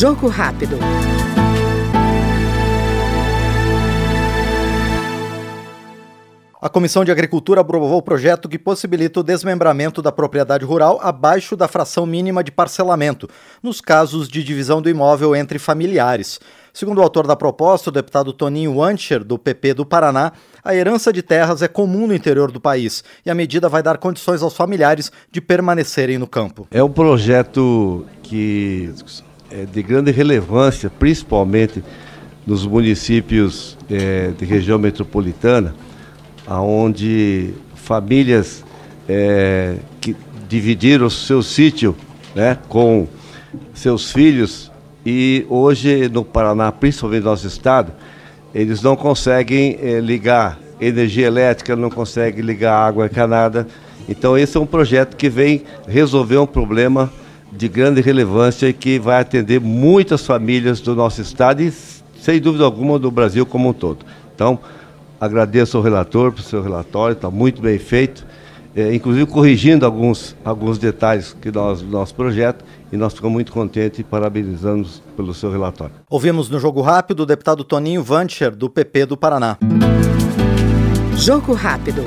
Jogo rápido. A Comissão de Agricultura aprovou o projeto que possibilita o desmembramento da propriedade rural abaixo da fração mínima de parcelamento, nos casos de divisão do imóvel entre familiares. Segundo o autor da proposta, o deputado Toninho Wancher, do PP do Paraná, a herança de terras é comum no interior do país e a medida vai dar condições aos familiares de permanecerem no campo. É um projeto que é de grande relevância, principalmente nos municípios é, de região metropolitana onde famílias é, que dividiram o seu sítio né, com seus filhos e hoje no Paraná, principalmente no nosso estado, eles não conseguem é, ligar energia elétrica, não conseguem ligar água encanada. Então esse é um projeto que vem resolver um problema de grande relevância e que vai atender muitas famílias do nosso estado e, sem dúvida alguma, do Brasil como um todo. Então, Agradeço ao relator pelo seu relatório, está muito bem feito, é, inclusive corrigindo alguns, alguns detalhes que nós, do nosso projeto, e nós ficamos muito contentes e parabenizamos pelo seu relatório. Ouvimos no Jogo Rápido o deputado Toninho Vancher, do PP do Paraná. Jogo Rápido.